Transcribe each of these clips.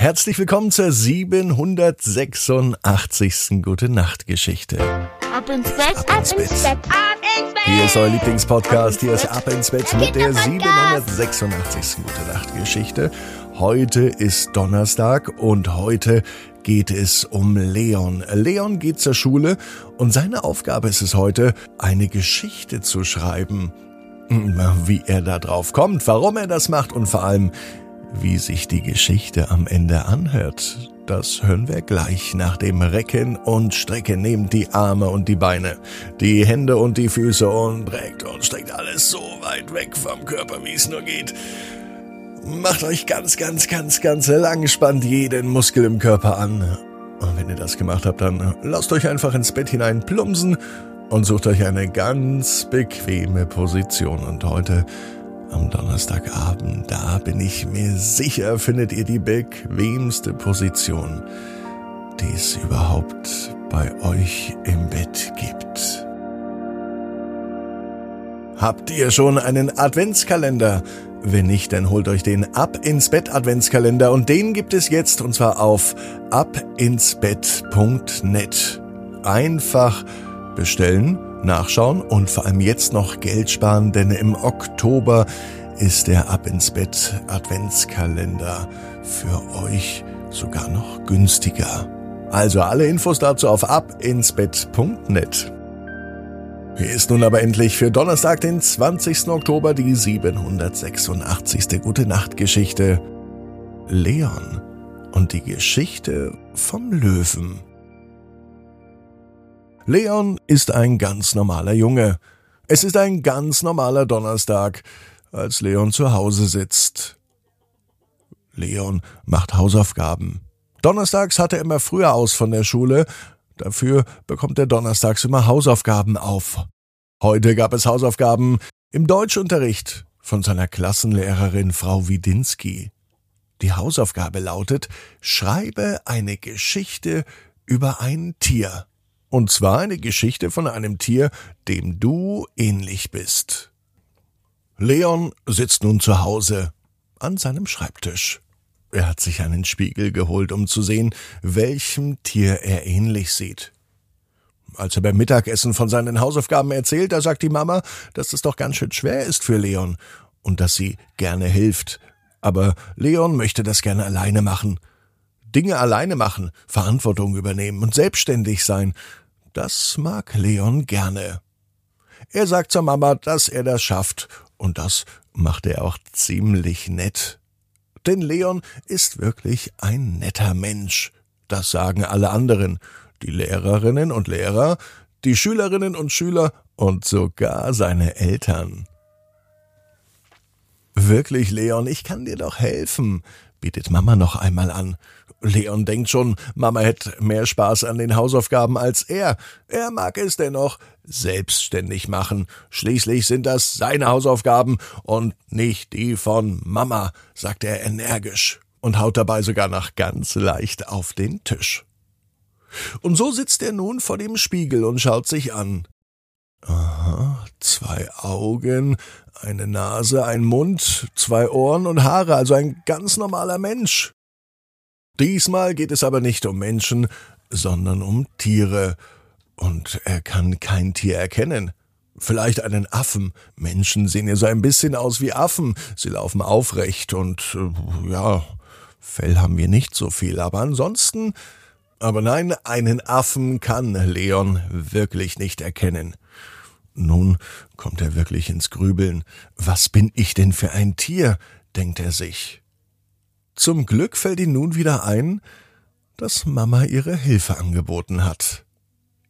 Herzlich willkommen zur 786. Gute Nacht Geschichte. Ab ins Bett, Ab ins Bett. ab ins Bett. Hier ist euer Lieblingspodcast. Hier ist Ab ins Bett mit der 786. Gute Nacht Geschichte. Heute ist Donnerstag und heute geht es um Leon. Leon geht zur Schule und seine Aufgabe ist es heute, eine Geschichte zu schreiben. Wie er da drauf kommt, warum er das macht und vor allem, wie sich die Geschichte am Ende anhört, das hören wir gleich nach dem Recken und Strecken. Nehmt die Arme und die Beine, die Hände und die Füße und reckt und streckt alles so weit weg vom Körper, wie es nur geht. Macht euch ganz, ganz, ganz, ganz lang, spannt jeden Muskel im Körper an. Und wenn ihr das gemacht habt, dann lasst euch einfach ins Bett hinein plumpsen und sucht euch eine ganz bequeme Position. Und heute am Donnerstagabend, da bin ich mir sicher, findet ihr die bequemste Position, die es überhaupt bei euch im Bett gibt. Habt ihr schon einen Adventskalender? Wenn nicht, dann holt euch den Ab ins Bett Adventskalender und den gibt es jetzt und zwar auf abinsbett.net. Einfach bestellen nachschauen und vor allem jetzt noch Geld sparen, denn im Oktober ist der Ab ins Bett Adventskalender für euch sogar noch günstiger. Also alle Infos dazu auf abinsbett.net. Hier ist nun aber endlich für Donnerstag, den 20. Oktober, die 786. Gute Nacht Geschichte. Leon und die Geschichte vom Löwen. Leon ist ein ganz normaler Junge. Es ist ein ganz normaler Donnerstag, als Leon zu Hause sitzt. Leon macht Hausaufgaben. Donnerstags hat er immer früher aus von der Schule, dafür bekommt er donnerstags immer Hausaufgaben auf. Heute gab es Hausaufgaben im Deutschunterricht von seiner Klassenlehrerin Frau Widinski. Die Hausaufgabe lautet, schreibe eine Geschichte über ein Tier. Und zwar eine Geschichte von einem Tier, dem du ähnlich bist. Leon sitzt nun zu Hause an seinem Schreibtisch. Er hat sich einen Spiegel geholt, um zu sehen, welchem Tier er ähnlich sieht. Als er beim Mittagessen von seinen Hausaufgaben erzählt, da sagt die Mama, dass es doch ganz schön schwer ist für Leon und dass sie gerne hilft. Aber Leon möchte das gerne alleine machen. Dinge alleine machen, Verantwortung übernehmen und selbstständig sein, das mag Leon gerne. Er sagt zur Mama, dass er das schafft, und das macht er auch ziemlich nett. Denn Leon ist wirklich ein netter Mensch. Das sagen alle anderen, die Lehrerinnen und Lehrer, die Schülerinnen und Schüler und sogar seine Eltern. Wirklich, Leon, ich kann dir doch helfen, bietet Mama noch einmal an. Leon denkt schon, Mama hätte mehr Spaß an den Hausaufgaben als er. Er mag es dennoch selbstständig machen. Schließlich sind das seine Hausaufgaben und nicht die von Mama, sagt er energisch und haut dabei sogar noch ganz leicht auf den Tisch. Und so sitzt er nun vor dem Spiegel und schaut sich an. Aha, zwei Augen, eine Nase, ein Mund, zwei Ohren und Haare, also ein ganz normaler Mensch. Diesmal geht es aber nicht um Menschen, sondern um Tiere. Und er kann kein Tier erkennen. Vielleicht einen Affen. Menschen sehen ja so ein bisschen aus wie Affen. Sie laufen aufrecht und äh, ja, Fell haben wir nicht so viel, aber ansonsten. Aber nein, einen Affen kann Leon wirklich nicht erkennen. Nun kommt er wirklich ins Grübeln. Was bin ich denn für ein Tier? denkt er sich. Zum Glück fällt ihm nun wieder ein, dass Mama ihre Hilfe angeboten hat.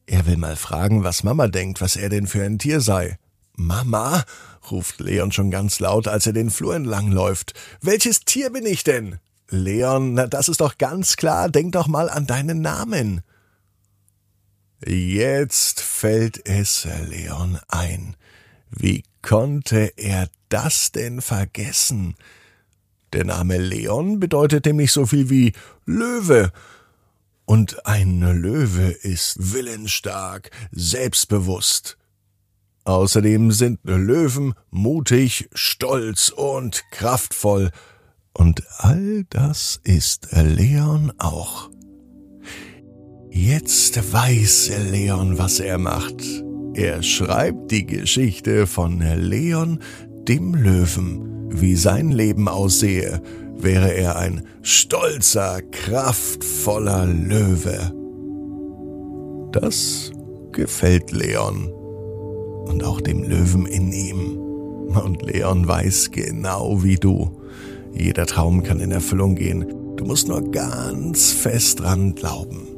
Er will mal fragen, was Mama denkt, was er denn für ein Tier sei. Mama, ruft Leon schon ganz laut, als er den Flur entlang läuft. Welches Tier bin ich denn? Leon, na, das ist doch ganz klar, denk doch mal an deinen Namen. Jetzt fällt es Leon ein. Wie konnte er das denn vergessen? Der Name Leon bedeutet nämlich so viel wie Löwe. Und ein Löwe ist willensstark, selbstbewusst. Außerdem sind Löwen mutig, stolz und kraftvoll. Und all das ist Leon auch. Jetzt weiß Leon, was er macht. Er schreibt die Geschichte von Leon dem Löwen, wie sein Leben aussehe, wäre er ein stolzer, kraftvoller Löwe. Das gefällt Leon und auch dem Löwen in ihm. Und Leon weiß genau wie du. Jeder Traum kann in Erfüllung gehen. Du musst nur ganz fest dran glauben.